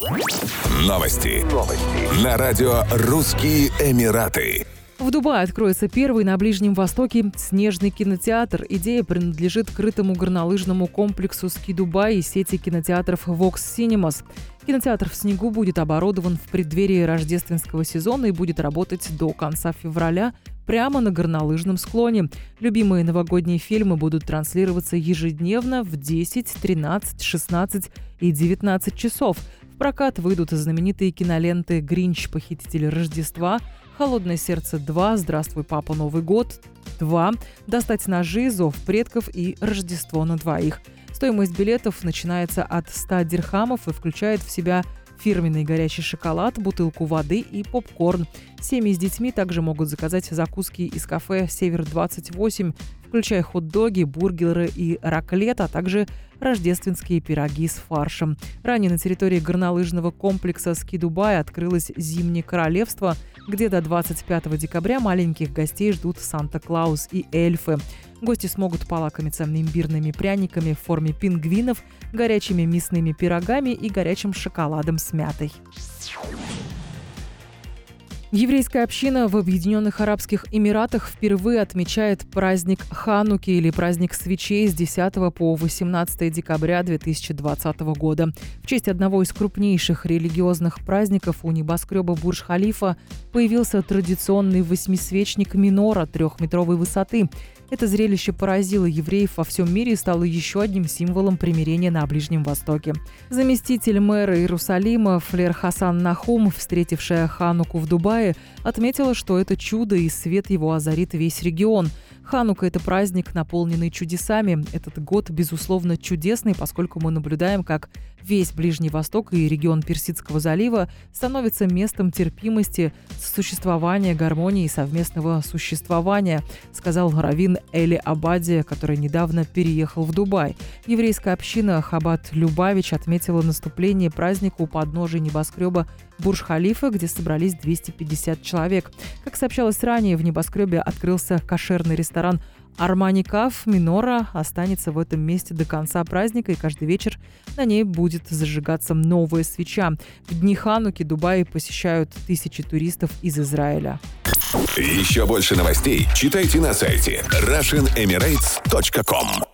Новости. Новости. На радио «Русские Эмираты». В Дубае откроется первый на Ближнем Востоке снежный кинотеатр. Идея принадлежит крытому горнолыжному комплексу «Ски Дубай» и сети кинотеатров «Vox Cinemas». Кинотеатр в снегу будет оборудован в преддверии рождественского сезона и будет работать до конца февраля прямо на горнолыжном склоне. Любимые новогодние фильмы будут транслироваться ежедневно в 10, 13, 16 и 19 часов. Прокат выйдут знаменитые киноленты «Гринч. Похититель Рождества», «Холодное сердце 2», «Здравствуй, папа, Новый год», 2, «Достать ножи», «Зов предков» и «Рождество на двоих». Стоимость билетов начинается от 100 дирхамов и включает в себя фирменный горячий шоколад, бутылку воды и попкорн. Семьи с детьми также могут заказать закуски из кафе «Север-28», включая хот-доги, бургеры и раклет, а также рождественские пироги с фаршем. Ранее на территории горнолыжного комплекса «Ски Дубай» открылось Зимнее королевство, где до 25 декабря маленьких гостей ждут Санта-Клаус и эльфы. Гости смогут полакомиться имбирными пряниками в форме пингвинов, горячими мясными пирогами и горячим шоколадом с мятой. Еврейская община в Объединенных Арабских Эмиратах впервые отмечает праздник Хануки или праздник свечей с 10 по 18 декабря 2020 года. В честь одного из крупнейших религиозных праздников у небоскреба Бурж-Халифа появился традиционный восьмисвечник минора трехметровой высоты. Это зрелище поразило евреев во всем мире и стало еще одним символом примирения на Ближнем Востоке. Заместитель мэра Иерусалима Флер Хасан Нахум, встретившая Хануку в Дубае, отметила, что это чудо и свет его озарит весь регион – Ханука – это праздник, наполненный чудесами. Этот год, безусловно, чудесный, поскольку мы наблюдаем, как весь Ближний Восток и регион Персидского залива становится местом терпимости, существования, гармонии и совместного существования, сказал Равин Эли Абади, который недавно переехал в Дубай. Еврейская община Хабат Любавич отметила наступление праздника у подножия небоскреба Бурж-Халифа, где собрались 250 человек. Как сообщалось ранее, в небоскребе открылся кошерный ресторан Армани Каф Минора останется в этом месте до конца праздника, и каждый вечер на ней будет зажигаться новая свеча. В дни Хануки Дубай посещают тысячи туристов из Израиля. Еще больше новостей читайте на сайте RussianEmirates.com